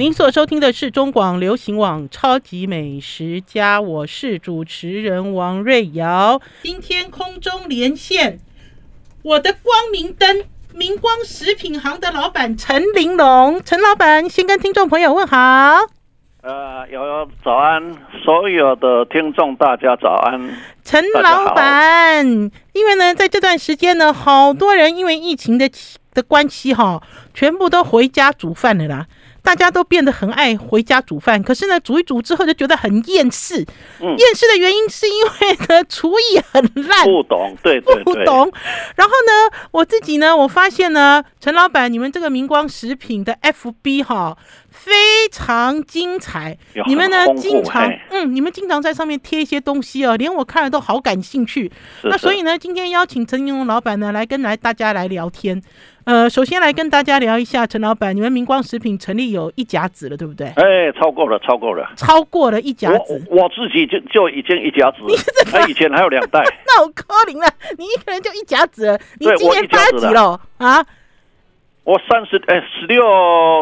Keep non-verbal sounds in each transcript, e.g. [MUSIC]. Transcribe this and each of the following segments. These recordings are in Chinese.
您所收听的是中广流行网《超级美食家》，我是主持人王瑞瑶。今天空中连线我的光明灯——明光食品行的老板陈玲珑。陈老板，先跟听众朋友问好。呃，瑶瑶早安，所有的听众大家早安。陈老板，因为呢，在这段时间呢，好多人因为疫情的的关系哈，全部都回家煮饭了啦。大家都变得很爱回家煮饭，可是呢，煮一煮之后就觉得很厌世。嗯，厌世的原因是因为呢，厨艺很烂，不懂，对对对，不懂。然后呢，我自己呢，我发现呢，陈老板，你们这个明光食品的 FB 哈，非常精彩。你们呢，经常嗯，你们经常在上面贴一些东西哦，连我看了都好感兴趣。那所以呢，今天邀请陈金龙老板呢，来跟来大家来聊天。呃，首先来跟大家聊一下，陈老板，你们明光食品成立有一甲子了，对不对？哎，超过了，超过了，超过了一甲子。我，我自己就就已经一甲子了，[LAUGHS] 他以前还有两代。那我可怜了，你一个人就一甲子了，你今年八几了啊？我三十哎，十六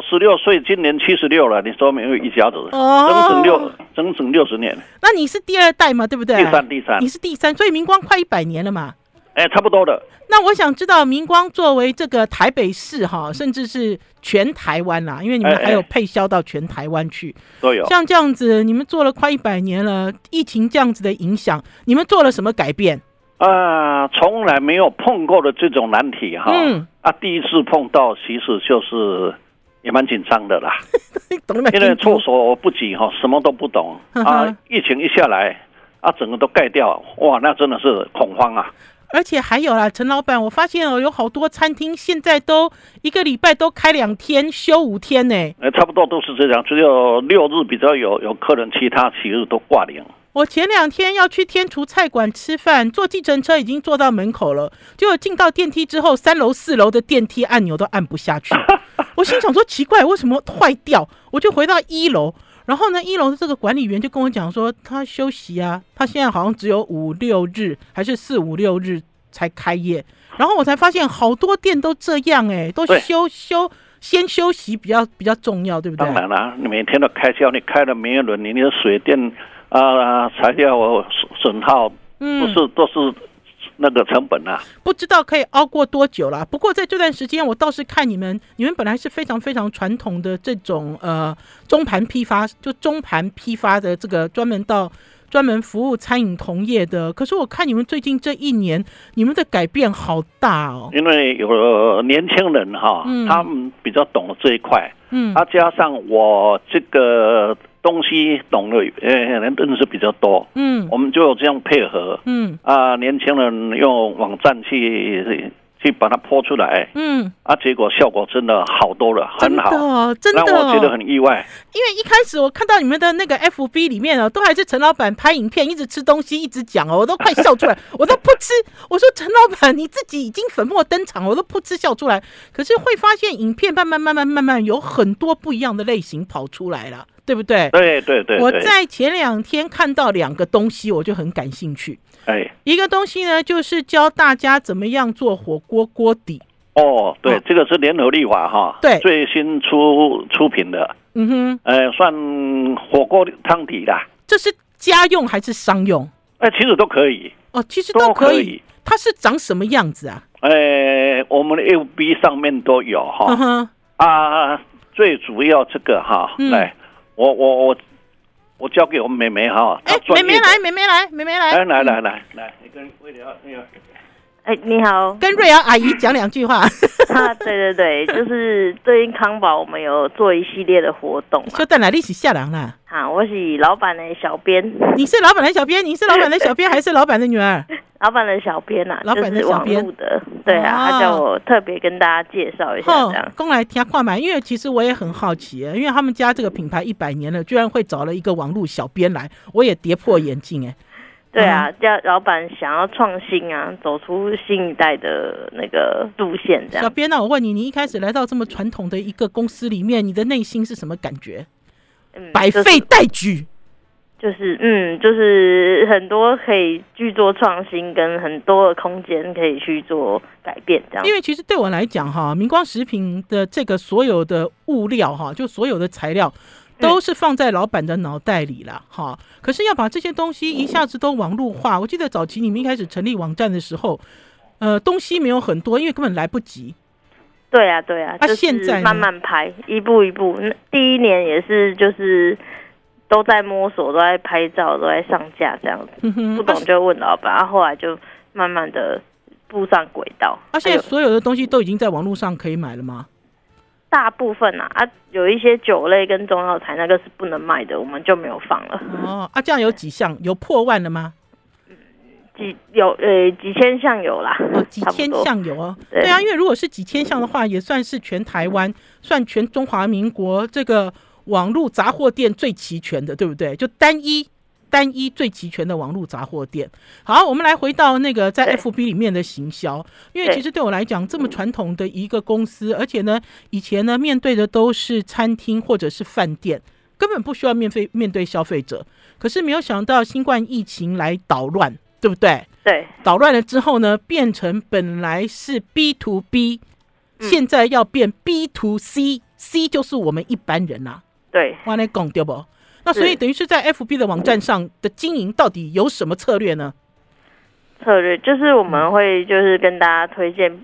十六岁，今年七十六了。你说没有一家子？哦，整整六整整六十年。那你是第二代嘛？对不对？第三，第三。你是第三，所以明光快一百年了嘛？哎，差不多的。那我想知道，明光作为这个台北市哈，甚至是全台湾啦，因为你们还有配销到全台湾去，都有。像这样子，你们做了快一百年了，疫情这样子的影响，你们做了什么改变？啊，从来没有碰过的这种难题哈。嗯。啊，第一次碰到，其实就是也蛮紧张的啦。[LAUGHS] 因为措手不及哈，什么都不懂啊。疫情一下来，啊，整个都盖掉，哇，那真的是恐慌啊。而且还有啦，陈老板，我发现哦，有好多餐厅现在都一个礼拜都开两天，休五天呢。呃，差不多都是这样，只有六日比较有有客人，其他七日都挂零。我前两天要去天厨菜馆吃饭，坐计程车已经坐到门口了，结果进到电梯之后，三楼四楼的电梯按钮都按不下去。[LAUGHS] 我心想说奇怪，为什么坏掉？我就回到一楼。然后呢，一楼的这个管理员就跟我讲说，他休息啊，他现在好像只有五六日还是四五六日才开业。然后我才发现，好多店都这样哎，都休休先休息比较比较重要，对不对？当然了，你每天都开销，你开了没有轮，你的水电啊、材料损耗，嗯，都是都是。那个成本啊，不知道可以熬过多久了。不过在这段时间，我倒是看你们，你们本来是非常非常传统的这种呃中盘批发，就中盘批发的这个专门到专门服务餐饮同业的。可是我看你们最近这一年，你们的改变好大哦。因为有年轻人哈，他们比较懂这一块，嗯，他加上我这个。东西懂的，呃，人认识比较多，嗯，我们就这样配合，嗯，啊，年轻人用网站去去把它泼出来，嗯，啊，结果效果真的好多了，很好，真的，让我觉得很意外。因为一开始我看到你们的那个 FB 里面啊，都还是陈老板拍影片，一直吃东西，一直讲哦，我都快笑出来，[LAUGHS] 我都噗嗤，我说陈老板你自己已经粉墨登场，我都噗嗤笑出来。可是会发现影片慢慢慢慢慢慢有很多不一样的类型跑出来了。对不对？对对对，我在前两天看到两个东西，我就很感兴趣。哎，一个东西呢，就是教大家怎么样做火锅锅底。哦，对，这个是联合利华哈，对，最新出出品的。嗯哼，呃，算火锅汤底的。这是家用还是商用？哎，其实都可以。哦，其实都可以。它是长什么样子啊？哎，我们的 FB 上面都有哈。啊，最主要这个哈，来。我我我我交给我们妹妹哈，哎，妹妹来，妹妹来，妹妹来，来来来来来，你跟瑞瑶那个，哎，你好，跟瑞瑶阿姨讲两句话。[LAUGHS] 啊，对对对，就是最近康宝我们有做一系列的活动，就在哪里是下人啦？好，我是老板的小编，你是老板的小编，你是老板的小编 [LAUGHS] 还是老板的女儿？老板的小编呐，老板的小编的，对啊，他叫我特别跟大家介绍一下这样。公来听话嘛，因为其实我也很好奇，因为他们家这个品牌一百年了，居然会找了一个网络小编来，我也跌破眼镜哎。对啊，叫老板想要创新啊，走出新一代的那个路线这样。小编那我问你，你一开始来到这么传统的一个公司里面，你的内心是什么感觉？嗯百废待举。就是嗯，就是很多可以去做创新，跟很多的空间可以去做改变，这样。因为其实对我来讲哈，明光食品的这个所有的物料哈，就所有的材料都是放在老板的脑袋里了哈。可是要把这些东西一下子都网络化，我记得早期你们一开始成立网站的时候，呃，东西没有很多，因为根本来不及。对啊，对啊，啊，现在慢慢拍，一步一步。第一年也是就是。都在摸索，都在拍照，都在上架，这样子不懂就问老板，然后后来就慢慢的步上轨道。而且所有的东西都已经在网络上可以买了吗？大部分啊，啊，有一些酒类跟中药材那个是不能卖的，我们就没有放了。哦，啊，这样有几项有破万了吗？几有呃几千项有啦，哦，几千项有哦。对啊，因为如果是几千项的话，也算是全台湾，算全中华民国这个。网络杂货店最齐全的，对不对？就单一单一最齐全的网络杂货店。好，我们来回到那个在 FB 里面的行销，因为其实对我来讲，这么传统的一个公司，而且呢，以前呢面对的都是餐厅或者是饭店，根本不需要面对面对消费者。可是没有想到新冠疫情来捣乱，对不对？对，捣乱了之后呢，变成本来是 B to B，现在要变 B to C，C 就是我们一般人呐、啊。对，我来讲对不？那所以等于是在 FB 的网站上的经营到底有什么策略呢？策略就是我们会就是跟大家推荐，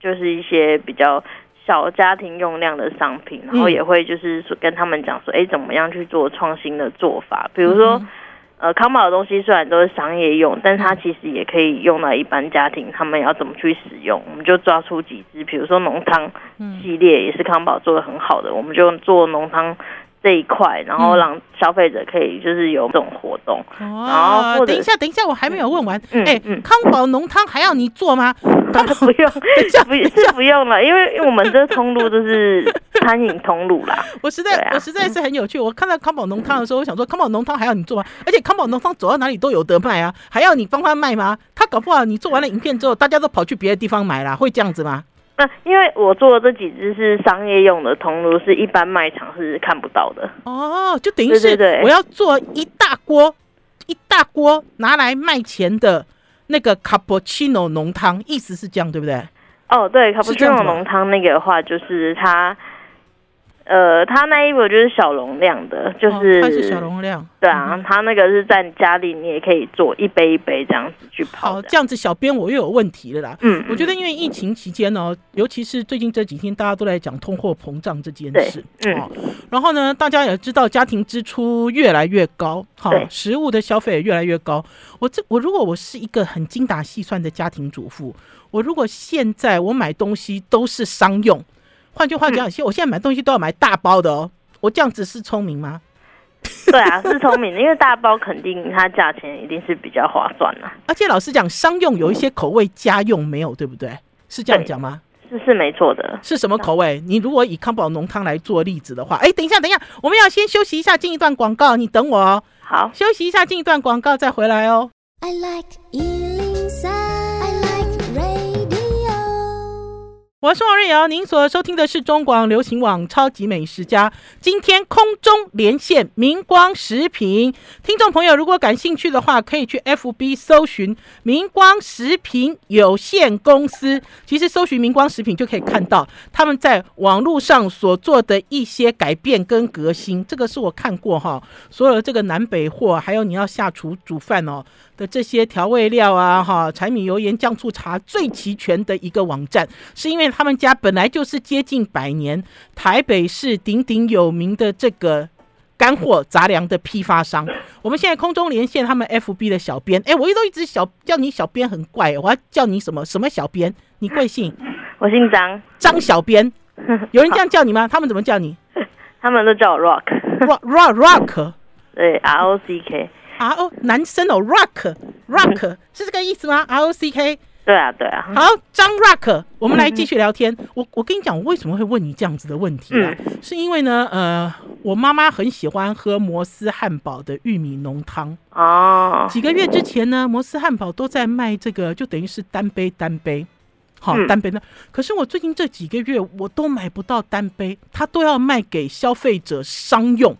就是一些比较小家庭用量的商品，然后也会就是说跟他们讲说，哎，怎么样去做创新的做法？比如说，呃，康宝的东西虽然都是商业用，但是它其实也可以用到一般家庭，他们要怎么去使用？我们就抓出几支，比如说浓汤系列也是康宝做的很好的，我们就做浓汤。这一块，然后让消费者可以就是有这种活动。哦、然后等一下，等一下，我还没有问完。哎、嗯嗯，康宝浓汤还要你做吗？他 [LAUGHS] 不用，[LAUGHS] 不是不用了，因为因为我们这通路都是餐饮通路啦。[LAUGHS] 我实在、啊、我实在是很有趣。我看到康宝浓汤的时候，我想说，康宝浓汤还要你做吗？而且康宝浓汤走到哪里都有得卖啊，还要你帮他卖吗？他搞不好你做完了影片之后，大家都跑去别的地方买了，会这样子吗？那因为我做的这几只是商业用的铜炉，是一般卖场是看不到的。哦，就等于是我要做一大锅，一大锅拿来卖钱的那个卡布奇诺浓汤，意思是这样对不对？哦，对，卡布奇诺浓汤那个的话，就是它。呃，它那衣服就是小容量的，就是、哦、它是小容量，对啊，它、嗯、那个是在家里你也可以做一杯一杯这样子去泡。好，这样子小编我又有问题了啦。嗯，我觉得因为疫情期间呢，尤其是最近这几天，大家都在讲通货膨胀这件事，嗯、哦，然后呢，大家也知道家庭支出越来越高，好、哦，食物的消费也越来越高。我这我如果我是一个很精打细算的家庭主妇，我如果现在我买东西都是商用。换句话讲，我现在买东西都要买大包的哦。我这样子是聪明吗？对啊，是聪明的，因为大包肯定它价钱一定是比较划算的。而且老实讲，商用有一些口味，家用没有，对不对？是这样讲吗？是是没错的。是什么口味？你如果以康宝浓汤来做例子的话，哎，等一下，等一下，我们要先休息一下，进一段广告，你等我哦。好，休息一下，进一段广告再回来哦。I like 我是王瑞瑶，您所收听的是中广流行网《超级美食家》。今天空中连线明光食品听众朋友，如果感兴趣的话，可以去 FB 搜寻明光食品有限公司。其实搜寻明光食品就可以看到他们在网络上所做的一些改变跟革新。这个是我看过哈，所有的这个南北货，还有你要下厨煮饭哦的这些调味料啊，哈，柴米油盐酱醋茶最齐全的一个网站，是因为。他们家本来就是接近百年台北市鼎鼎有名的这个干货杂粮的批发商。[LAUGHS] 我们现在空中连线他们 FB 的小编，哎，我一都一直小叫你小编很怪，我要叫你什么什么小编？你贵姓？我姓张，张小编。[LAUGHS] 有人这样叫你吗？他们怎么叫你？[LAUGHS] 他们都叫我 Rock Rock Rock Rock，对，R O C K R O 男生哦，Rock Rock 是这个意思吗？R O C K。对啊，对啊。好，张 Rock，我们来继续聊天。嗯、我我跟你讲，我为什么会问你这样子的问题啊？嗯、是因为呢，呃，我妈妈很喜欢喝摩斯汉堡的玉米浓汤哦。几个月之前呢，摩斯汉堡都在卖这个，就等于是单杯单杯，好、嗯、单杯的。可是我最近这几个月我都买不到单杯，它都要卖给消费者商用，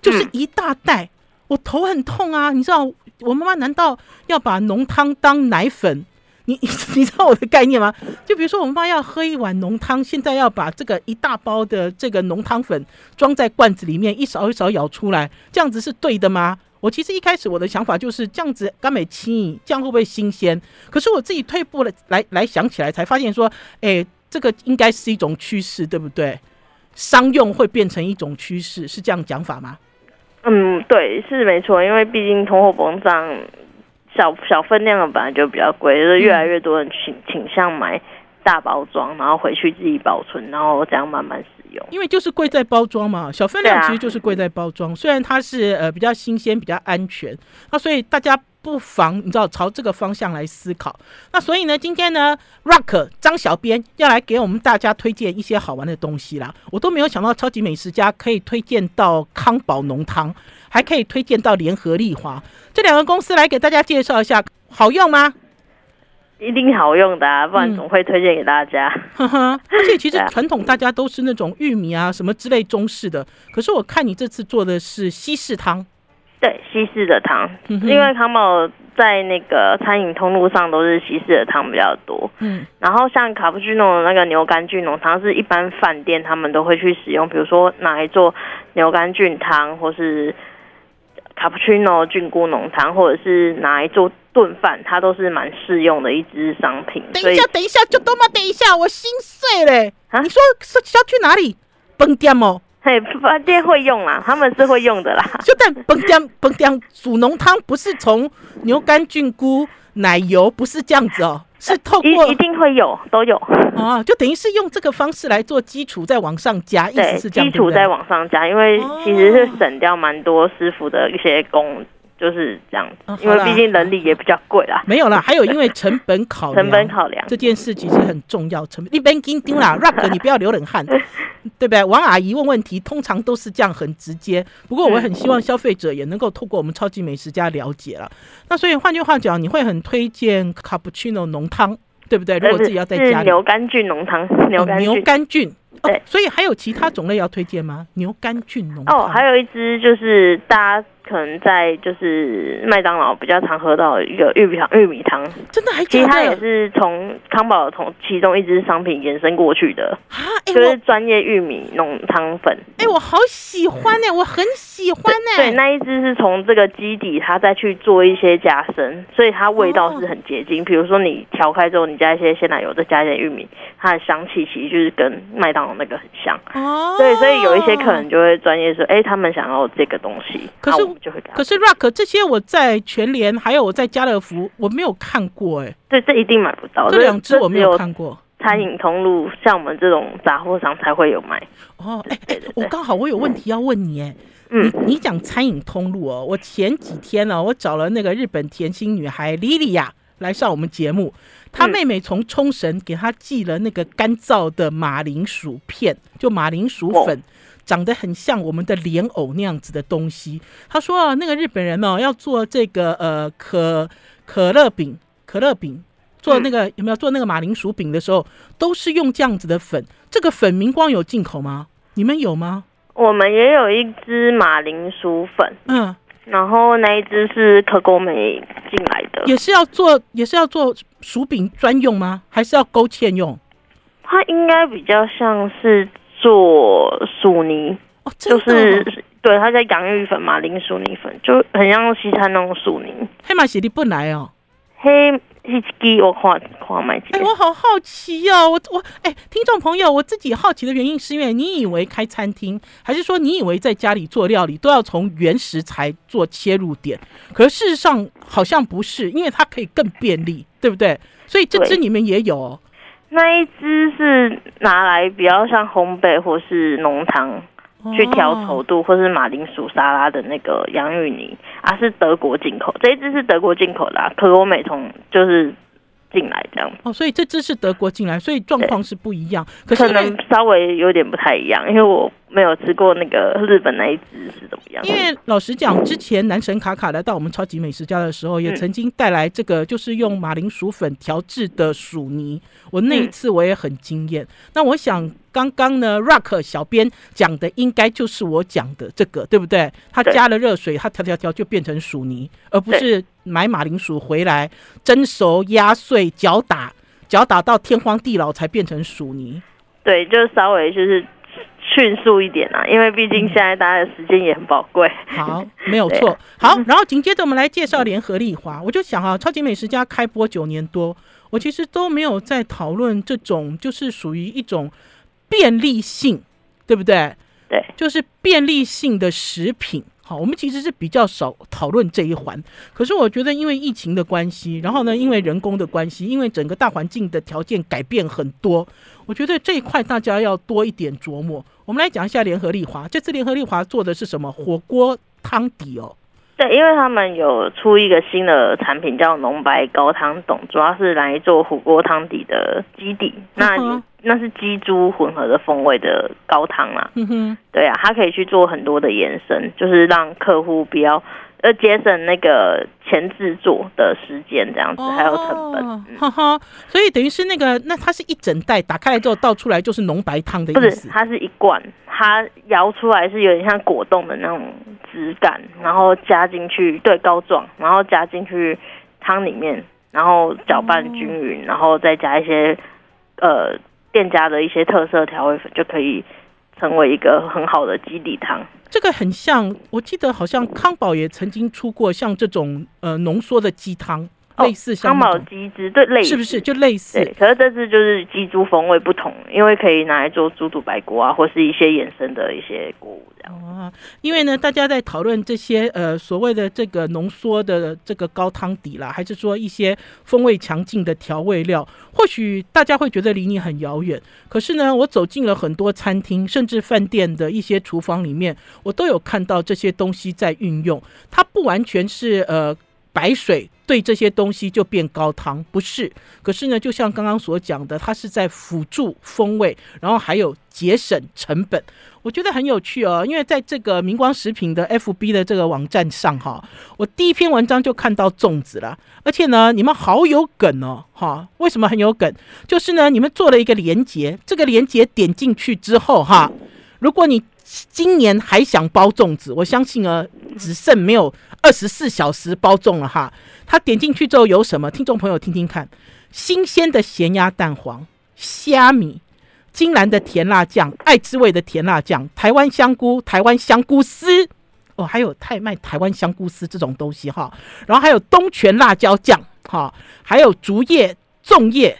就是一大袋。我头很痛啊！你知道，我妈妈难道要把浓汤当奶粉？你你知道我的概念吗？就比如说，我妈要喝一碗浓汤，现在要把这个一大包的这个浓汤粉装在罐子里面，一勺一勺舀出来，这样子是对的吗？我其实一开始我的想法就是这样子，甘美轻，这样会不会新鲜？可是我自己退步了，来来想起来，才发现说，哎，这个应该是一种趋势，对不对？商用会变成一种趋势，是这样讲法吗？嗯，对，是没错，因为毕竟通货膨胀。小小分量的本来就比较贵，就是越来越多人倾倾向买大包装，然后回去自己保存，然后这样慢慢使用。因为就是贵在包装嘛，小分量其实就是贵在包装。啊、虽然它是呃比较新鲜、比较安全，那所以大家不妨你知道朝这个方向来思考。那所以呢，今天呢，Rock 张小编要来给我们大家推荐一些好玩的东西啦。我都没有想到超级美食家可以推荐到康宝浓汤。还可以推荐到联合利华这两个公司来给大家介绍一下，好用吗？一定好用的啊，不然怎么会推荐给大家？嗯、呵呵而且其实 [LAUGHS] 传统大家都是那种玉米啊什么之类中式的，可是我看你这次做的是西式汤。对，西式的汤，因为康宝在那个餐饮通路上都是西式的汤比较多。嗯，然后像卡布奇诺的那个牛肝菌浓汤是一般饭店他们都会去使用，比如说拿来做牛肝菌汤，或是。卡布奇诺菌菇浓汤，或者是拿来做炖饭，它都是蛮适用的一支商品。等一下，等一下，就多嘛，等一下，我心碎嘞！啊，你说是要去哪里？饭店哦，嘿，饭店会用啦，他们是会用的啦。就但崩姜崩姜煮浓汤不是从牛肝菌菇奶油，不是这样子哦。是透过一定会有都有啊，就等于是用这个方式来做基础，再往上加，意思是这样，基础再往上加，因为其实是省掉蛮多师傅的一些工。就是这样子，因为毕竟人力也比较贵啦。没有啦，[LAUGHS] 还有因为成本考量，成本考量这件事其实很重要。成本你别紧张啦，[LAUGHS] Rock，你不要流冷汗，[LAUGHS] 对不对？王阿姨问问题通常都是这样很直接。不过我很希望消费者也能够透过我们超级美食家了解了。那所以换句话讲，你会很推荐卡布奇诺浓汤，对不对？如果自己要在家里，牛肝菌浓汤，牛肝牛肝菌。对、哦，所以还有其他种类要推荐吗？牛肝菌浓汤哦，还有一支就是大家。可能在就是麦当劳比较常喝到的一个玉米汤，玉米汤真的还其实它也是从康宝从其中一支商品延伸过去的啊，就是专业玉米浓汤粉。哎、欸，我好喜欢哎、欸，我很喜欢哎、欸。对，那一支是从这个基底，它再去做一些加深，所以它味道是很接近。比、哦、如说你调开之后，你加一些鲜奶油，再加一点玉米，它的香气其实就是跟麦当劳那个很像。哦，对，所以有一些客人就会专业说，哎、欸，他们想要这个东西，可是。就会可是 Rock 这些我在全联还有我在家乐福我没有看过哎、欸，对，这一定买不到，这两支我没有看过。餐饮通路像我们这种杂货商才会有卖。哦，哎、欸、哎，我刚好我有问题要问你哎，嗯，你你讲餐饮通路哦，我前几天呢、哦，我找了那个日本甜心女孩莉莉亚来上我们节目，她妹妹从冲绳给他寄了那个干燥的马铃薯片，就马铃薯粉。哦长得很像我们的莲藕那样子的东西。他说啊，那个日本人呢、哦、要做这个呃可可乐饼，可乐饼做那个、嗯、有没有做那个马铃薯饼的时候，都是用这样子的粉。这个粉明光有进口吗？你们有吗？我们也有一支马铃薯粉，嗯，然后那一支是可口美进来的，也是要做也是要做薯饼专用吗？还是要勾芡用？它应该比较像是。做薯泥，哦、就是对，它叫洋芋粉、马铃薯泥粉，就很像西餐那种薯泥。黑马喜力不来哦，黑黑鸡我买几？哎，我好好奇哦，我我哎，听众朋友，我自己好奇的原因是因为你以为开餐厅，还是说你以为在家里做料理都要从原食材做切入点？可是事实上好像不是，因为它可以更便利，对不对？所以这支你们也有、哦。那一支是拿来比较像烘焙或是浓汤去调稠度，或是马铃薯沙拉的那个洋芋泥啊，是德国进口。这一支是德国进口的，啊，可我美从就是进来这样。哦，所以这只是德国进来，所以状况是不一样，可，可能稍微有点不太一样，因为我。没有吃过那个日本那一只是怎么样？因为老实讲，之前男神卡卡来到我们超级美食家的时候，也曾经带来这个就是用马铃薯粉调制的薯泥。我那一次我也很惊艳。那我想刚刚呢，Rock 小编讲的应该就是我讲的这个，对不对？他加了热水，他调调调就变成薯泥，而不是买马铃薯回来蒸熟压碎搅打，搅打到天荒地老才变成薯泥。对，就稍微就是。迅速一点啊，因为毕竟现在大家的时间也很宝贵。好，没有错。好，然后紧接着我们来介绍联合利华。我就想啊，超级美食家开播九年多，我其实都没有在讨论这种，就是属于一种便利性，对不对？对，就是便利性的食品。好，我们其实是比较少讨论这一环。可是我觉得，因为疫情的关系，然后呢，因为人工的关系，因为整个大环境的条件改变很多，我觉得这一块大家要多一点琢磨。我们来讲一下联合利华，这次联合利华做的是什么？火锅汤底哦。对，因为他们有出一个新的产品叫浓白高汤丼，主要是来做火锅汤底的基底。那那是鸡猪混合的风味的高汤啦。嗯哼，对啊，它可以去做很多的延伸，就是让客户比较。呃，节省那个前制作的时间，这样子、哦、还有成本，哈、嗯、哈。所以等于是那个，那它是一整袋，打开来之后倒出来就是浓白汤的意思。不是，它是一罐，它摇出来是有点像果冻的那种质感，然后加进去，对，膏状，然后加进去汤里面，然后搅拌均匀，哦、然后再加一些呃店家的一些特色调味粉，就可以成为一个很好的基底汤。这个很像，我记得好像康宝也曾经出过像这种呃浓缩的鸡汤。类似像康宝鸡汁，对，类似是不是就类似？对，可是这次就是鸡猪风味不同，因为可以拿来做猪肚白锅啊，或是一些衍生的一些锅物这样。哦，因为呢，大家在讨论这些呃所谓的这个浓缩的这个高汤底啦，还是说一些风味强劲的调味料，或许大家会觉得离你很遥远。可是呢，我走进了很多餐厅，甚至饭店的一些厨房里面，我都有看到这些东西在运用。它不完全是呃。白水对这些东西就变高汤，不是？可是呢，就像刚刚所讲的，它是在辅助风味，然后还有节省成本，我觉得很有趣哦。因为在这个明光食品的 FB 的这个网站上，哈，我第一篇文章就看到粽子了，而且呢，你们好有梗哦，哈，为什么很有梗？就是呢，你们做了一个连接，这个连接点进去之后，哈，如果你今年还想包粽子，我相信啊，只剩没有二十四小时包粽了哈。他点进去之后有什么？听众朋友听听看：新鲜的咸鸭蛋黄、虾米、金兰的甜辣酱、爱之味的甜辣酱、台湾香菇、台湾香菇丝哦，还有太卖台湾香菇丝这种东西哈。然后还有东泉辣椒酱哈，还有竹叶、粽叶、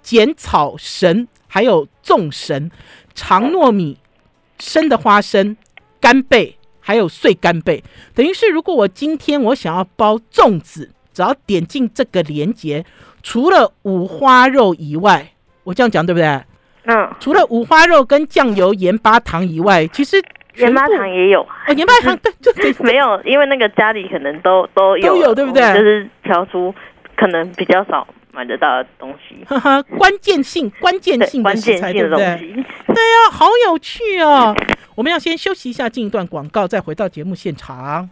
剪草绳，还有粽绳、长糯米。生的花生、干贝，还有碎干贝，等于是如果我今天我想要包粽子，只要点进这个链接，除了五花肉以外，我这样讲对不对？嗯。除了五花肉跟酱油、盐巴糖以外，其实盐巴糖也有。哦，盐巴糖 [LAUGHS] 对，就没有，因为那个家里可能都都有，都有对不对？就是挑出可能比较少。买得到的东西，关键性、关键性的食材，对不对？[LAUGHS] 对呀、啊，好有趣哦！我们要先休息一下，进一段广告，再回到节目现场。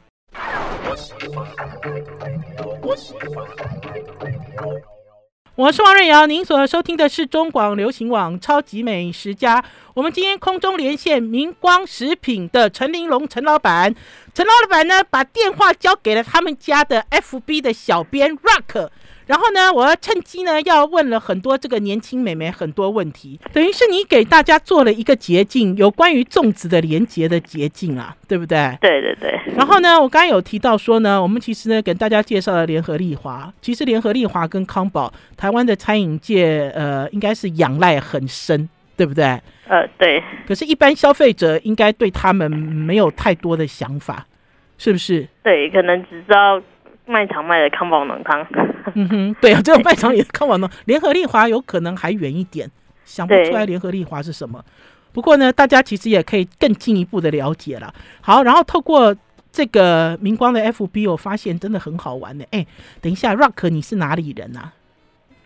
我是王瑞瑶，您所收听的是中广流行网《超级美食家》。我们今天空中连线明光食品的陈玲珑陈老板，陈老板呢，把电话交给了他们家的 FB 的小编 Rock。然后呢，我要趁机呢，要问了很多这个年轻美眉很多问题，等于是你给大家做了一个捷径，有关于粽子的连结的捷径啊，对不对？对对对。然后呢，我刚刚有提到说呢，我们其实呢，给大家介绍了联合利华，其实联合利华跟康宝，台湾的餐饮界，呃，应该是仰赖很深，对不对？呃，对。可是，一般消费者应该对他们没有太多的想法，是不是？对，可能只知道。卖场卖的康宝浓汤，嗯哼，对啊，[LAUGHS] 这种卖场也康宝浓。联合利华有可能还远一点，想不出来联合利华是什么。不过呢，大家其实也可以更进一步的了解了。好，然后透过这个明光的 FB，我发现真的很好玩呢。哎，等一下，Rock，你是哪里人啊？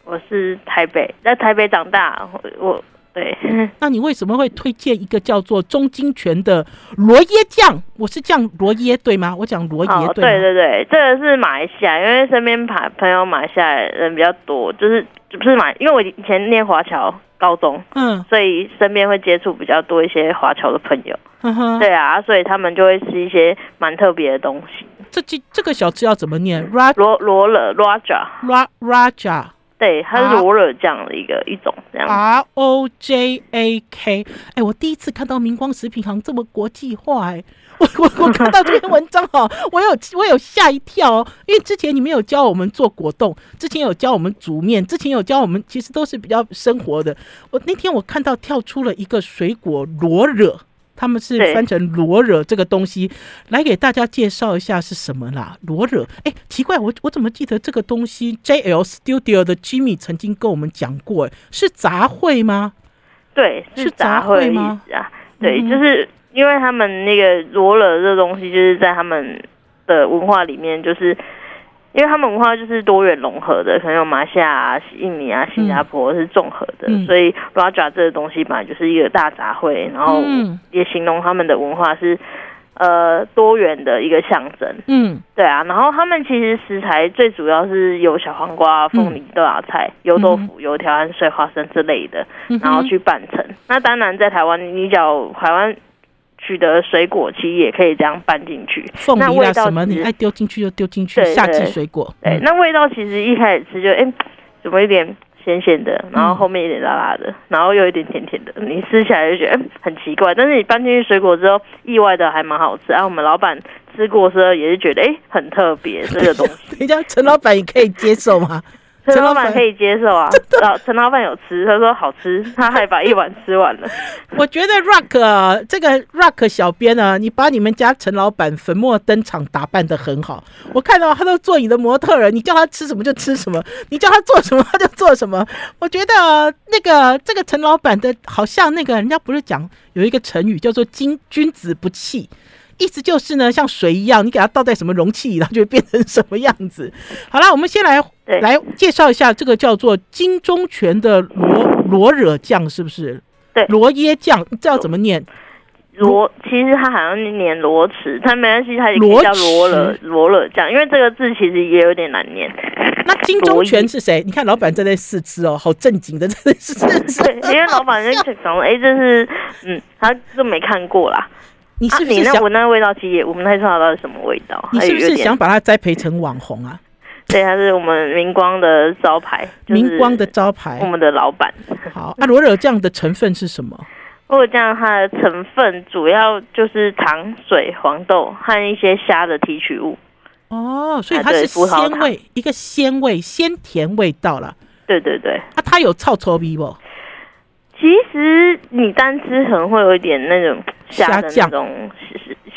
我是台北，在台北长大，我。对，那你为什么会推荐一个叫做中金泉的罗耶酱？我是酱罗耶对吗？我讲罗耶对。对对对，这个是马来西亚，因为身边朋朋友马来西亚人比较多，就是不是马，因为我以前念华侨高中，嗯，所以身边会接触比较多一些华侨的朋友，嗯哼，对啊，所以他们就会吃一些蛮特别的东西。这这这个小吃要怎么念？Ra 罗罗了 Raja Ra Raja，对，它是罗勒酱的一个一种这样。R O J A K，哎，我第一次看到明光食品行这么国际化，哎。[LAUGHS] 我我我看到这篇文章哈，[LAUGHS] 我有我有吓一跳哦，因为之前你们有教我们做果冻，之前有教我们煮面，之前有教我们，其实都是比较生活的。我那天我看到跳出了一个水果罗惹，他们是翻成罗惹这个东西，来给大家介绍一下是什么啦？罗惹，哎，奇怪，我我怎么记得这个东西？JL Studio 的 Jimmy 曾经跟我们讲过，哎，是杂烩吗？对，是杂烩吗？啊，对，就是。因为他们那个罗惹这东西，就是在他们的文化里面，就是因为他们文化就是多元融合的，可能有马来西亚啊、印尼啊、新加坡是综合的，嗯、所以 Raja 这个东西本来就是一个大杂烩，然后也形容他们的文化是呃多元的一个象征。嗯，对啊，然后他们其实食材最主要是有小黄瓜、凤梨、豆芽菜、油豆腐、油条和碎花生之类的，然后去拌成。那当然，在台湾，你讲台湾。取得水果其实也可以这样拌进去，凤梨啊什么，你爱丢进去就丢进去。夏季水果，对，那味道其实一开始吃就哎，怎么有点咸咸的，然后后面有点辣辣的，然后又有点甜甜的，你吃起来就觉得很奇怪。但是你拌进去水果之后，意外的还蛮好吃。然后我们老板吃过之后也是觉得哎，很特别 [LAUGHS] 这个东西。人家陈老板也可以接受吗？陈老板可以接受啊，老陈老板有吃，他说好吃，[LAUGHS] 他还把一碗吃完了。[LAUGHS] 我觉得 Rock 啊，这个 Rock 小编啊，你把你们家陈老板粉墨登场打扮的很好，我看到他都做你的模特了，你叫他吃什么就吃什么，你叫他做什么他就做什么。我觉得那个这个陈老板的好像那个人家不是讲有一个成语叫做君君子不器。意思就是呢，像水一样，你给它倒在什么容器里，它就会变成什么样子。[LAUGHS] 好了，我们先来来介绍一下这个叫做金钟泉的罗罗惹酱，是不是？对，罗椰酱，这要怎么念？罗，其实它好像念罗池，它没关系，它也可以叫罗惹罗惹酱，因为这个字其实也有点难念。那金钟泉是谁？你看老板在那试吃哦，好正经的在试吃。对，因为老板在想说，[LAUGHS] 哎，这是嗯，他都没看过啦。你是不是想闻、啊、那个味道？其实也我们不太知道它是什么味道。你是不是想把它栽培成网红啊？[LAUGHS] 对，它是我们明光的招牌。就是、明光的招牌，我们的老板。好，那罗惹酱的成分是什么？罗惹酱它的成分主要就是糖、水、黄豆和一些虾的提取物。哦，所以它是鲜味，一个鲜味、鲜甜味道了。对对对。啊，它有臭臭味不？其实你单吃可能会有一点那种虾的那种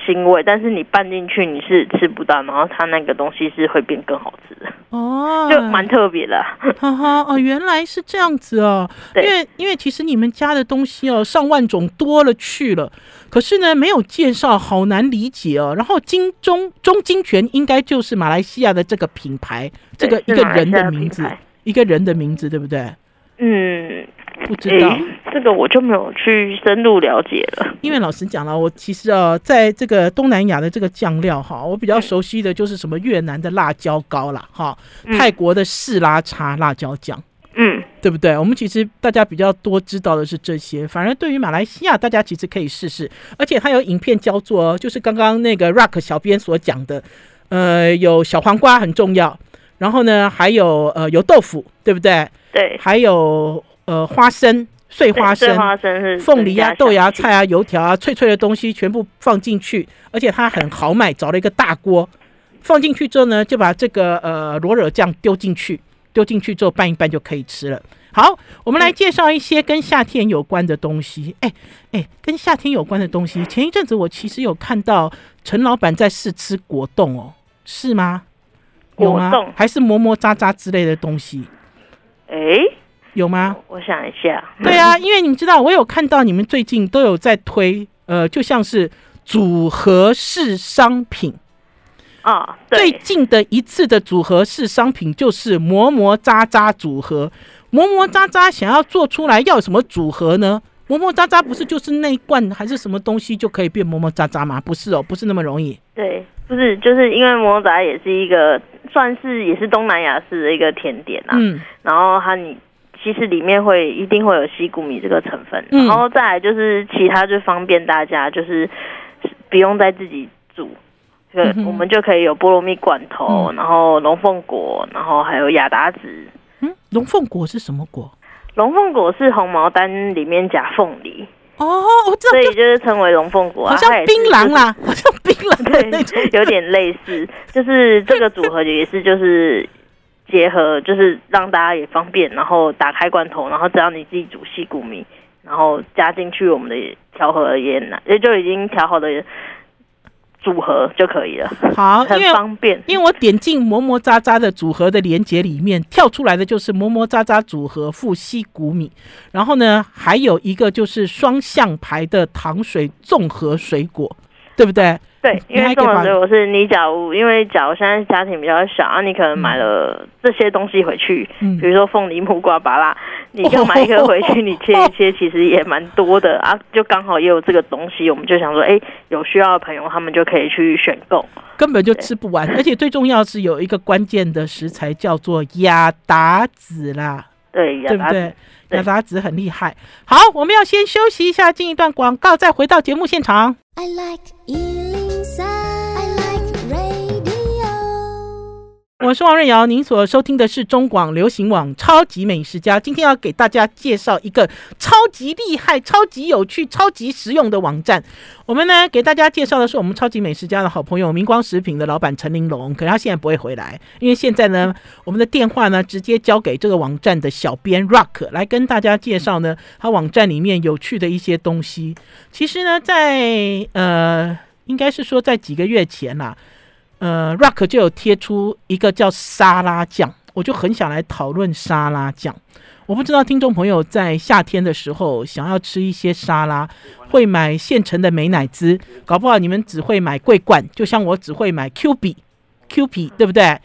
腥味，但是你拌进去你是吃不到，然后它那个东西是会变更好吃的哦，[LAUGHS] 就蛮特别的。哈哈哦，原来是这样子哦。因为因为其实你们家的东西哦上万种多了去了，可是呢没有介绍，好难理解哦。然后金中中金泉应该就是马来西亚的这个品牌，这个一个人的名字，一个人的名字，对不对？嗯。不知道、欸、这个我就没有去深入了解了。因为老实讲了，我其实啊，在这个东南亚的这个酱料哈，我比较熟悉的就是什么越南的辣椒膏啦，哈，泰国的士拉茶辣椒酱，嗯，对不对？我们其实大家比较多知道的是这些。反而对于马来西亚，大家其实可以试试，而且它有影片教做，就是刚刚那个 Rock 小编所讲的，呃，有小黄瓜很重要，然后呢，还有呃油豆腐，对不对？对，还有。呃，花生、碎花生、花生是凤梨啊、豆芽菜啊、油条啊，脆脆的东西全部放进去，而且它很豪迈，找了一个大锅，放进去之后呢，就把这个呃罗惹酱丢进去，丢进去之后拌一拌就可以吃了。好，我们来介绍一些跟夏天有关的东西。哎哎，跟夏天有关的东西，前一阵子我其实有看到陈老板在试吃果冻哦，是吗？有吗？还是磨磨渣渣之类的东西？哎。有吗？我想一下。对啊，[LAUGHS] 因为你知道，我有看到你们最近都有在推，呃，就像是组合式商品啊。最近的一次的组合式商品就是磨磨渣渣组合。磨磨渣渣想要做出来要有什么组合呢？磨磨渣渣不是就是那一罐还是什么东西就可以变磨磨渣渣吗？不是哦，不是那么容易。对，不是，就是因为磨磨渣也是一个算是也是东南亚式的一个甜点啊。嗯，然后它你。其实里面会一定会有西谷米这个成分，然后再来就是其他就方便大家，就是不用再自己煮，对我们就可以有菠萝蜜罐头，然后龙凤果，然后还有亚达子。嗯，龙凤果是什么果？龙凤果是红毛丹里面夹凤梨。哦，我知道，所以就是称为龙凤果，好像槟榔啦，好像槟榔对，有点类似，就是这个组合也是就是结合，就是让大家也方便，然后打开罐头，然后只要你自己煮西谷米，然后加进去我们的调和而言呢，也就已经调好的。组合就可以了，好，很方便。因为，我点进磨磨渣渣的组合的连接里面，跳出来的就是磨磨渣渣组合富西谷米，然后呢，还有一个就是双象牌的糖水综合水果，对不对？对，因为综合水果是你假如因为假如现在家庭比较小啊，你可能买了这些东西回去，嗯、比如说凤梨、木瓜、芭拉，你就买一颗回去，[LAUGHS] 你切一切，其实也蛮多的啊。就刚好也有这个东西，我们就想说，哎，有需要的朋友他们就可以去选购，根本就吃不完。而且最重要是有一个关键的食材叫做亚达子啦，对，对不对？亚达子很厉害。好，我们要先休息一下，进一段广告，再回到节目现场。I like 我是王瑞瑶，您所收听的是中广流行网超级美食家。今天要给大家介绍一个超级厉害、超级有趣、超级实用的网站。我们呢，给大家介绍的是我们超级美食家的好朋友明光食品的老板陈玲龙。可是他现在不会回来，因为现在呢，[LAUGHS] 我们的电话呢，直接交给这个网站的小编 Rock 来跟大家介绍呢，他网站里面有趣的一些东西。其实呢，在呃，应该是说在几个月前啦、呃，Rock 就有贴出一个叫沙拉酱，我就很想来讨论沙拉酱。我不知道听众朋友在夏天的时候想要吃一些沙拉，会买现成的美乃滋，搞不好你们只会买桂冠，就像我只会买 Q 比 Q 比，对不对？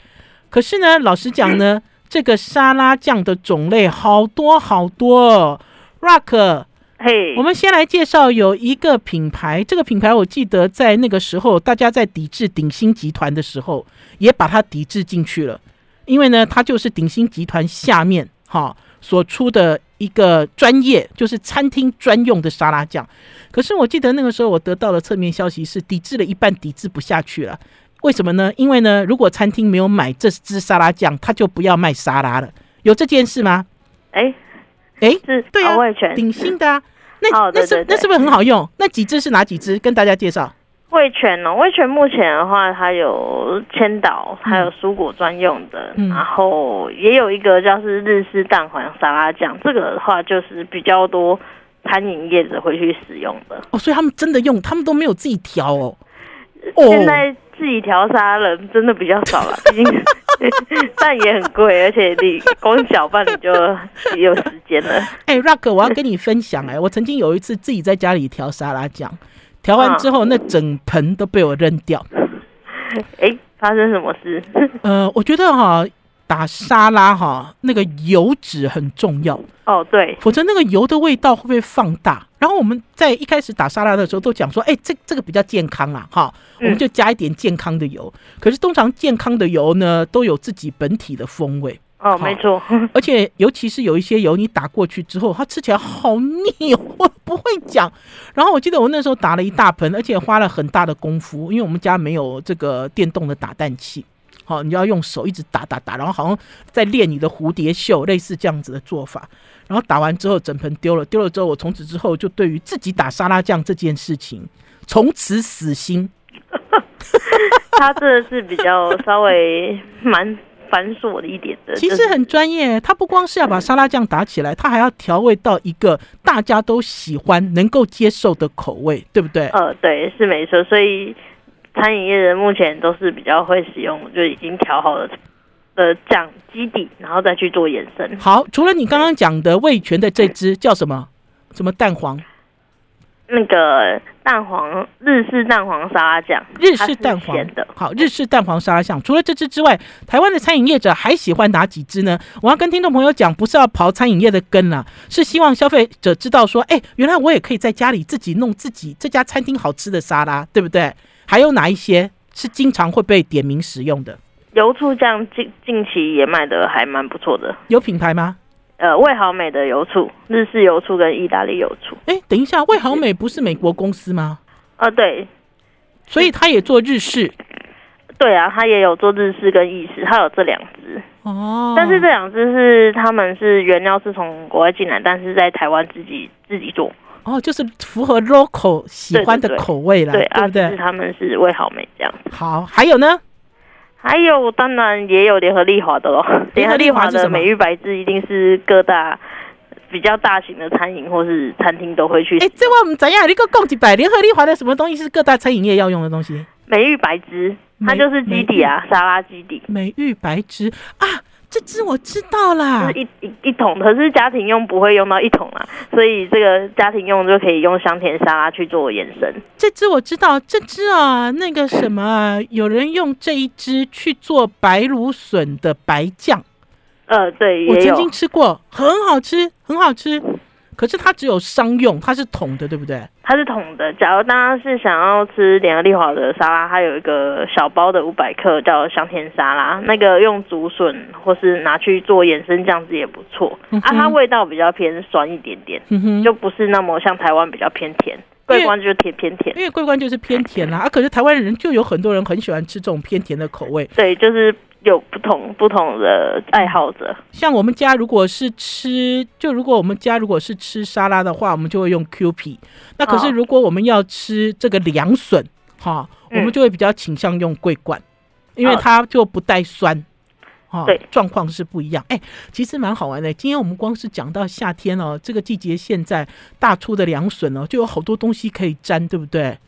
可是呢，老实讲呢，这个沙拉酱的种类好多好多，Rock。嘿，我们先来介绍有一个品牌，这个品牌我记得在那个时候，大家在抵制鼎新集团的时候，也把它抵制进去了，因为呢，它就是鼎新集团下面哈所出的一个专业，就是餐厅专用的沙拉酱。可是我记得那个时候，我得到的侧面消息是，抵制了一半，抵制不下去了。为什么呢？因为呢，如果餐厅没有买这支沙拉酱，他就不要卖沙拉了。有这件事吗？哎。哎，是对啊，鼎新的啊，那那是那是不是很好用？那几支是哪几支？跟大家介绍。味全哦，味全目前的话，它有千岛，还有蔬果专用的，嗯、然后也有一个叫是日式蛋黄沙拉酱，这个的话就是比较多餐饮业者会去使用的。哦，所以他们真的用，他们都没有自己调哦。现在自己调沙拉人真的比较少了，已经。[LAUGHS] 但也很贵，而且你光搅拌你就也有时间了。[LAUGHS] 哎、欸、，Rock，我要跟你分享哎、欸，我曾经有一次自己在家里调沙拉酱，调完之后那整盆都被我扔掉。哎、欸，发生什么事？[LAUGHS] 呃，我觉得哈。打沙拉哈，那个油脂很重要哦，对，否则那个油的味道会不会放大？然后我们在一开始打沙拉的时候都讲说，哎，这这个比较健康啊，哈，我们就加一点健康的油。嗯、可是通常健康的油呢，都有自己本体的风味哦，没错。而且尤其是有一些油，你打过去之后，它吃起来好腻哦，我不会讲。然后我记得我那时候打了一大盆，而且花了很大的功夫，因为我们家没有这个电动的打蛋器。好，你要用手一直打打打，然后好像在练你的蝴蝶袖，类似这样子的做法。然后打完之后，整盆丢了，丢了之后，我从此之后就对于自己打沙拉酱这件事情，从此死心。[LAUGHS] 他这个是比较稍微蛮繁琐的一点的，其实很专业。他不光是要把沙拉酱打起来，他还要调味到一个大家都喜欢、能够接受的口味，对不对？呃，对，是没错。所以。餐饮业人目前都是比较会使用，就已经调好了的酱基底，然后再去做延伸。好，除了你刚刚讲的味全的这支叫什么？什么蛋黄？那个蛋黄日式蛋黄沙拉酱，日式蛋黄的。好，日式蛋黄沙拉酱。除了这支之外，台湾的餐饮业者还喜欢哪几支呢？我要跟听众朋友讲，不是要刨餐饮业的根啊，是希望消费者知道说，哎，原来我也可以在家里自己弄自己这家餐厅好吃的沙拉，对不对？还有哪一些是经常会被点名使用的？油醋酱近近期也卖的还蛮不错的。有品牌吗？呃味好美的油醋，日式油醋跟意大利油醋。哎，等一下，味好美不是美国公司吗？呃，对，所以他也做日式。对啊，他也有做日式跟意式，他有这两支。哦，但是这两支是他们是原料是从国外进来，但是在台湾自己自己做。哦，就是符合 local 喜欢的口味啦，对，对，对，他们是味好美这样。好，还有呢？还有，当然也有联合利华的咯。联合利华的美玉白汁一定是各大比较大型的餐饮或是餐厅都会去。哎，这我们怎样？你给我讲几百？联合利华的什么东西是各大餐饮业要用的东西？美玉白汁，它就是基底啊，沙拉基底。美玉白汁啊。这支我知道啦，是一一一桶，可是家庭用不会用到一桶啊，所以这个家庭用就可以用香甜沙拉去做延伸。这支我知道，这支啊，那个什么，有人用这一支去做白芦笋的白酱，呃，对，我曾经吃过，很好吃，很好吃。可是它只有商用，它是桶的，对不对？它是桶的。假如大家是想要吃联合利华的沙拉，它有一个小包的五百克叫香甜沙拉，那个用竹笋或是拿去做衍生酱汁也不错。嗯、啊，它味道比较偏酸一点点，嗯、就不是那么像台湾比较偏甜。桂冠就是甜偏甜，因为桂冠就是偏甜啦。啊，可是台湾人就有很多人很喜欢吃这种偏甜的口味。对，就是。有不同不同的爱好者，像我们家如果是吃，就如果我们家如果是吃沙拉的话，我们就会用 Kewpie。那可是如果我们要吃这个凉笋，哈、哦，我们就会比较倾向用桂冠，嗯、因为它就不带酸，哈、哦，对，状况是不一样。哎、欸，其实蛮好玩的。今天我们光是讲到夏天哦，这个季节现在大出的凉笋哦，就有好多东西可以沾，对不对？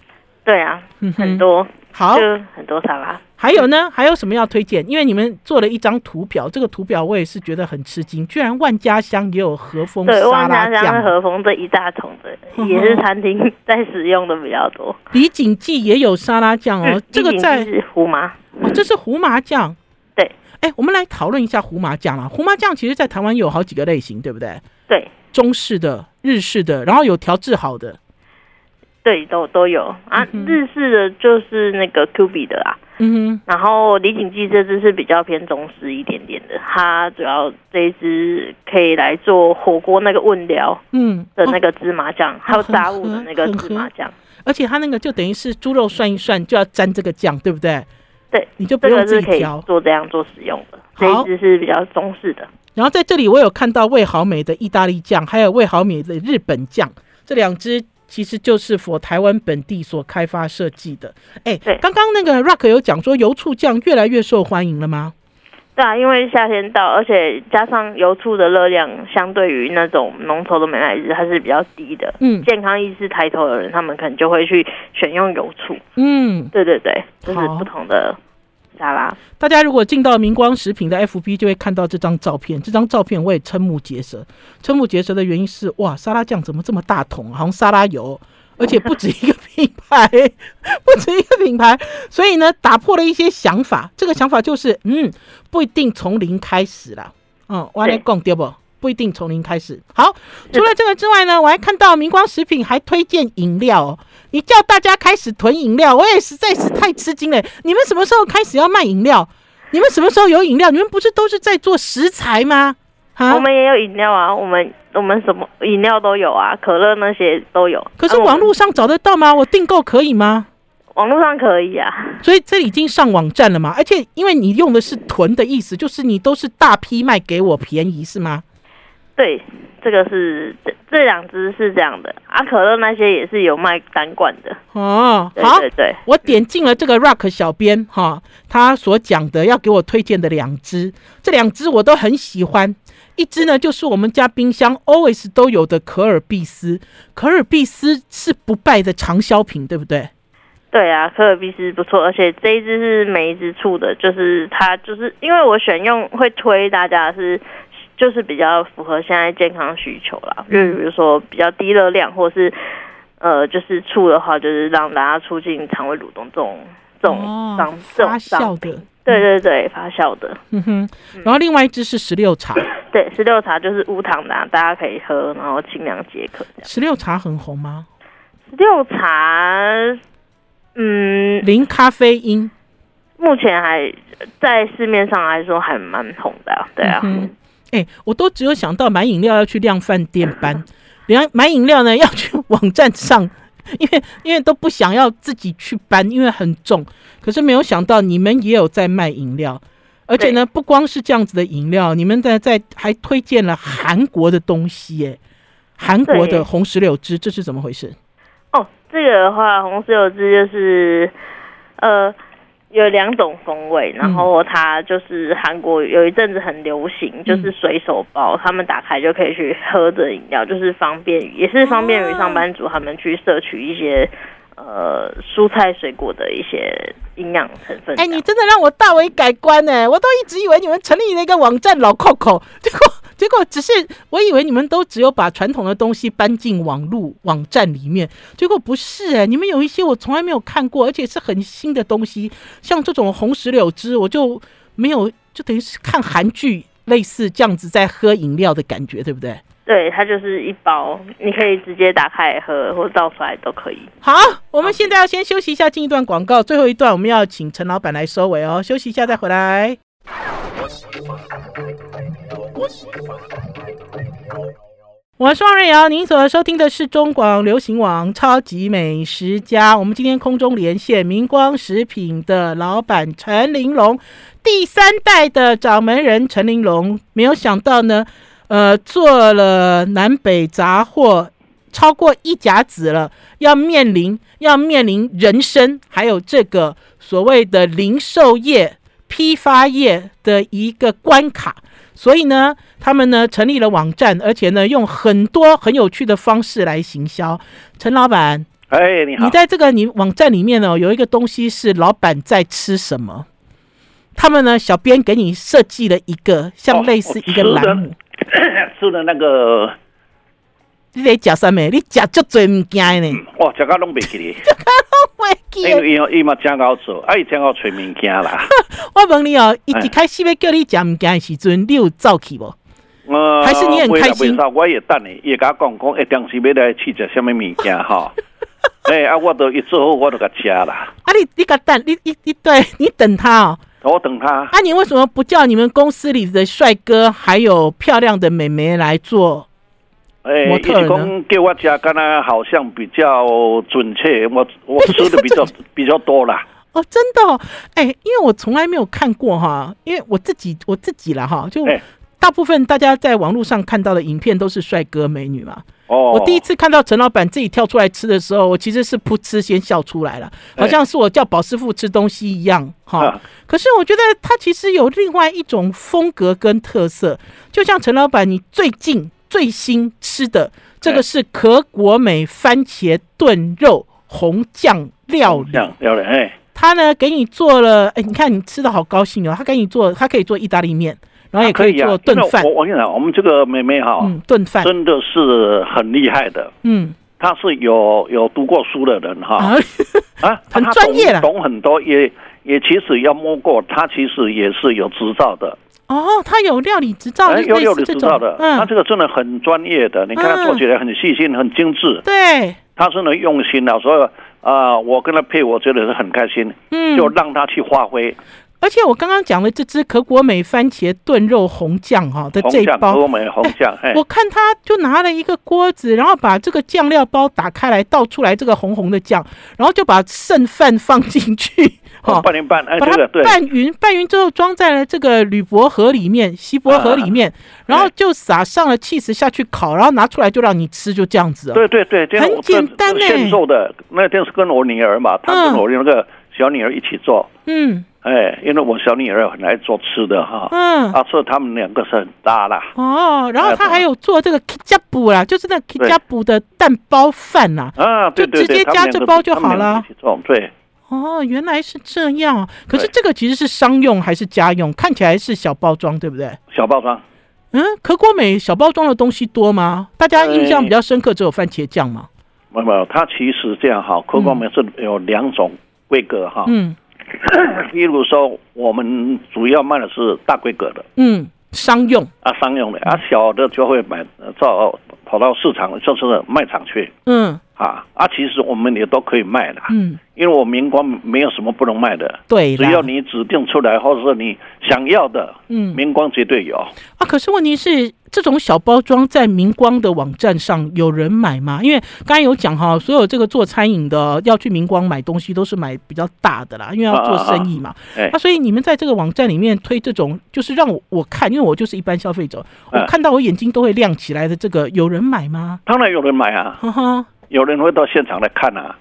对啊，很多。好，很多沙拉。还有呢？还有什么要推荐？因为你们做了一张图表，这个图表我也是觉得很吃惊，居然万家香也有和风沙拉酱。万家香和风这一大桶的，嗯、[LAUGHS] 也是餐厅在使用的比较多。[LAUGHS] 李锦记也有沙拉酱哦，嗯、这个在是胡麻哦，这是胡麻酱。对，哎，我们来讨论一下胡麻酱啦。胡麻酱其实在台湾有好几个类型，对不对？对，中式的、日式的，然后有调制好的。对，都都有啊。嗯、日式的就是那个 Kewpie 的啦，嗯哼。然后李锦记这只是比较偏中式一点点的，它主要这一支可以来做火锅那个问料，嗯的那个芝麻酱，嗯哦、还有炸物的那个芝麻酱。而且它那个就等于是猪肉涮一涮就要沾这个酱，对不对？对，你就不用自己调，做这样做使用的。好这一支是比较中式的。然后在这里我有看到味好美的意大利酱，还有味好美的日本酱，这两支。其实就是佛台湾本地所开发设计的。哎，对，刚刚那个 Rock 有讲说油醋酱越来越受欢迎了吗？对啊，因为夏天到，而且加上油醋的热量相对于那种浓稠的美乃滋它是比较低的。嗯，健康意识抬头的人，他们可能就会去选用油醋。嗯，对对对，就是不同的。沙拉，大家如果进到明光食品的 FB，就会看到这张照片。这张照片我也瞠目结舌。瞠目结舌的原因是，哇，沙拉酱怎么这么大桶，好像沙拉油，而且不止一个品牌，[LAUGHS] 不止一个品牌。所以呢，打破了一些想法。这个想法就是，嗯，不一定从零开始啦。嗯，我来讲对不？不一定从零开始。好，除了这个之外呢，我还看到明光食品还推荐饮料哦。你叫大家开始囤饮料，我也实在是太吃惊了。你们什么时候开始要卖饮料？你们什么时候有饮料？你们不是都是在做食材吗？我们也有饮料啊，我们我们什么饮料都有啊，可乐那些都有。可是网络上找得到吗？我订购可以吗？网络上可以啊。所以这已经上网站了嘛？而且因为你用的是囤的意思，就是你都是大批卖给我便宜是吗？对。这个是这这两只是这样的，阿、啊、可乐那些也是有卖单罐的哦。好，对，对，对，我点进了这个 Rock 小编哈，他所讲的要给我推荐的两支，这两支我都很喜欢。一支呢就是我们家冰箱 always 都有的可尔必斯，可尔必斯是不败的畅销品，对不对？对啊，可尔必斯不错，而且这一支是每一支出的，就是它就是因为我选用会推大家是。就是比较符合现在健康需求啦，就比如说比较低热量，或是呃，就是醋的话，就是让大家促进肠胃蠕动这种这种商发酵的，对对对，发酵的。嗯哼，然后另外一支是石榴茶，对，石榴茶就是无糖的，大家可以喝，然后清凉解渴。石榴茶很红吗？石榴茶，嗯，零咖啡因，目前还在市面上来说还蛮红的，对啊。哎，我都只有想到买饮料要去量饭店搬，量买饮料呢 [LAUGHS] 要去网站上，因为因为都不想要自己去搬，因为很重。可是没有想到你们也有在卖饮料，而且呢不光是这样子的饮料，你们在在还推荐了韩国的东西，哎，韩国的红石榴汁，这是怎么回事？哦，这个的话，红石榴汁就是呃。有两种风味，然后它就是韩国有一阵子很流行，嗯、就是随手包，他们打开就可以去喝的饮料，就是方便，也是方便于上班族他们去摄取一些呃蔬菜水果的一些营养成分。哎，你真的让我大为改观呢！我都一直以为你们成立了一个网站老扣扣，结果。结果只是我以为你们都只有把传统的东西搬进网络网站里面，结果不是哎，你们有一些我从来没有看过，而且是很新的东西，像这种红石榴汁，我就没有，就等于是看韩剧类似这样子在喝饮料的感觉，对不对？对，它就是一包，你可以直接打开来喝，或者倒出来都可以。好，我们现在要先休息一下，进一段广告，最后一段我们要请陈老板来收尾哦，休息一下再回来。我是汪瑞瑶，您所收听的是中广流行网《超级美食家》。我们今天空中连线明光食品的老板陈玲龙，第三代的掌门人陈玲龙。没有想到呢，呃，做了南北杂货超过一甲子了，要面临要面临人生，还有这个所谓的零售业。批发业的一个关卡，所以呢，他们呢成立了网站，而且呢用很多很有趣的方式来行销。陈老板，哎，你好，你在这个你网站里面呢有一个东西是老板在吃什么？他们呢小编给你设计了一个像类似一个栏目，吃、[COUGHS] 那个。你在食啥物？你食足侪物件呢？哇，食到拢袂记哩，[LAUGHS] 食到拢袂记。因为伊伊嘛真好做，啊伊真好揣物件啦。[LAUGHS] 我问你哦，伊一开始要叫你食物件的时阵，你有走去无？呃，还是你很开心？我也等你，伊甲我讲讲，一当时要来去食什么物件吼？[LAUGHS] 哎啊，我都一做好，我都甲食啦。啊，你你甲等，你你你对，你等他哦。我等他。啊，你为什么不叫你们公司里的帅哥还有漂亮的美眉来做？哎、欸，一讲给我家干呢，好像比较准确。我我 [LAUGHS] 吃的比较比较多啦。哦，真的哦，哎、欸，因为我从来没有看过哈，因为我自己我自己了哈，就大部分大家在网络上看到的影片都是帅哥美女嘛。哦，我第一次看到陈老板自己跳出来吃的时候，我其实是噗嗤先笑出来了，好像是我叫宝师傅吃东西一样哈、欸。可是我觉得他其实有另外一种风格跟特色，就像陈老板，你最近。最新吃的这个是可果美番茄炖肉红酱料理，料理哎，他呢给你做了哎，你看你吃的好高兴哦，他给你做，他可以做意大利面，然后也可以做炖饭。我我跟你讲，我们这个妹妹哈，嗯，炖饭。真的是很厉害的，嗯，她是有有读过书的人哈，啊，[LAUGHS] 很专业的，懂很多，也也其实要摸过，他其实也是有执照的。哦，他有料理执照，有料理执照的，嗯，他这个真的很专业的，你看他做起来很细心、很精致，对，他真的用心了，所以啊，我跟他配，我觉得是很开心，嗯，就让他去发挥。而且我刚刚讲的这只可果美番茄炖肉红酱哈的这一包，可果美红酱，我看他就拿了一个锅子，然后把这个酱料包打开来，倒出来这个红红的酱，然后就把剩饭放进去。哦，半年半，哎，把它拌匀，拌匀之后装在了这个铝箔盒里面，锡箔盒里面，然后就撒上了气石下去烤，然后拿出来就让你吃，就这样子。对对对，很简单呢。现做的那天是跟我女儿嘛，她跟我那个小女儿一起做。嗯，哎，因为我小女儿很爱做吃的哈。嗯，啊，所以他们两个是很搭啦。哦，然后他还有做这个 Ketchup 啦，就是那 Ketchup 的蛋包饭呐。啊，就直接加这包就好了。对。哦，原来是这样。可是这个其实是商用还是家用？看起来是小包装，对不对？小包装。嗯，可果美小包装的东西多吗？大家印象比较深刻只有番茄酱吗？没有没有，它其实这样哈，可果美是有两种规格哈。嗯。[COUGHS] 比如说，我们主要卖的是大规格的。嗯，商用啊，商用的啊，小的就会买到跑到市场，就是卖场去。嗯。啊啊，其实我们也都可以卖的，嗯，因为我明光没有什么不能卖的，对，只要你指定出来，或者是你想要的，嗯，明光绝对有啊。可是问题是，这种小包装在明光的网站上有人买吗？因为刚才有讲哈，所有这个做餐饮的要去明光买东西，都是买比较大的啦，因为要做生意嘛。那、啊啊啊、所以你们在这个网站里面推这种，就是让我我看，因为我就是一般消费者，我看到我眼睛都会亮起来的这个，有人买吗？当然有人买啊。呵呵有人会到现场来看啊！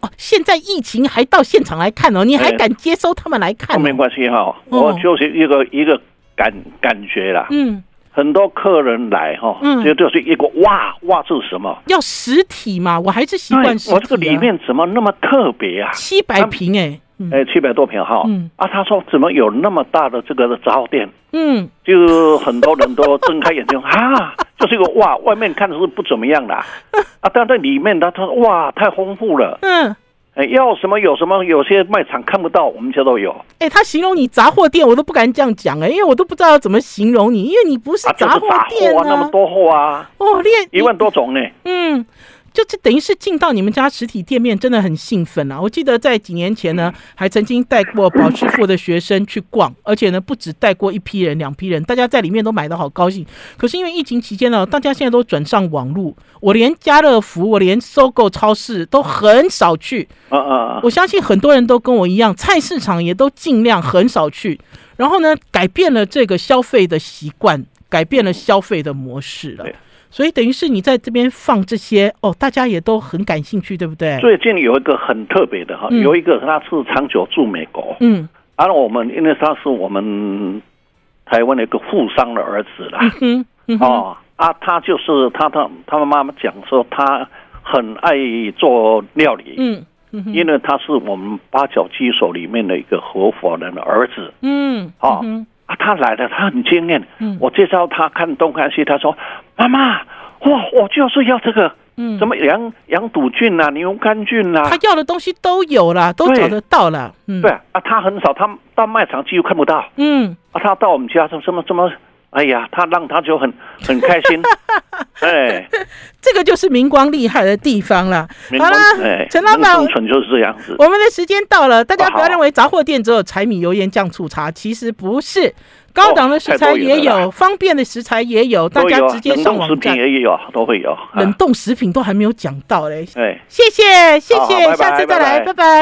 哦，现在疫情还到现场来看哦，你还敢接收他们来看？没关系哈，我就是一个一个感感觉啦。嗯，很多客人来哈，嗯，这就是一个哇哇，这是什么？要实体嘛？我还是习惯实体。我这个里面怎么那么特别啊？七百平哎。哎，七百多平哈，嗯啊，他说怎么有那么大的这个杂货店？嗯，就很多人都睁开眼睛 [LAUGHS] 啊，就是一个哇，外面看的是不怎么样的啊，[LAUGHS] 但在里面他他说哇，太丰富了，嗯，哎，要什么有什么，有些卖场看不到，我们家都有。哎，他形容你杂货店，我都不敢这样讲哎，因为我都不知道要怎么形容你，因为你不是杂货店啊，那么多货啊，哦，练一万多种呢，嗯。就这等于是进到你们家实体店面，真的很兴奋啊！我记得在几年前呢，还曾经带过宝师傅的学生去逛，而且呢，不止带过一批人、两批人，大家在里面都买得好高兴。可是因为疫情期间呢，大家现在都转上网路，我连家乐福、我连 SOGO 超市都很少去。啊啊！我相信很多人都跟我一样，菜市场也都尽量很少去。然后呢，改变了这个消费的习惯，改变了消费的模式了。所以等于是你在这边放这些哦，大家也都很感兴趣，对不对？最近有一个很特别的哈，有一个他是长久住美国，嗯，而我们因为他是我们台湾的一个富商的儿子啦，嗯嗯，哦啊，他就是他他他妈妈讲说他很爱做料理，嗯嗯，因为他是我们八角鸡手里面的一个合伙人的儿子，嗯，哦啊。他来了，他很惊艳。嗯，我介绍他看东看西，他说：“妈妈，哇，我就是要这个，嗯，什么羊羊肚菌啊，牛肝菌啊，他要的东西都有了，都找得到了。嗯，对啊，他很少，他到卖场几乎看不到。嗯，啊，他到我们家说什么什么。”哎呀，他让他就很很开心，[LAUGHS] 哎，这个就是明光厉害的地方了。好了，陈老板，纯就是这样子。我们的时间到了，大家不要认为杂货店只有柴米油盐酱醋茶，其实不是，高档的食材也有，方便的食材也有，大家直接上网站。也有，都会有。冷冻食品都还没有讲到嘞，哎，谢谢谢谢，下次再来，拜拜。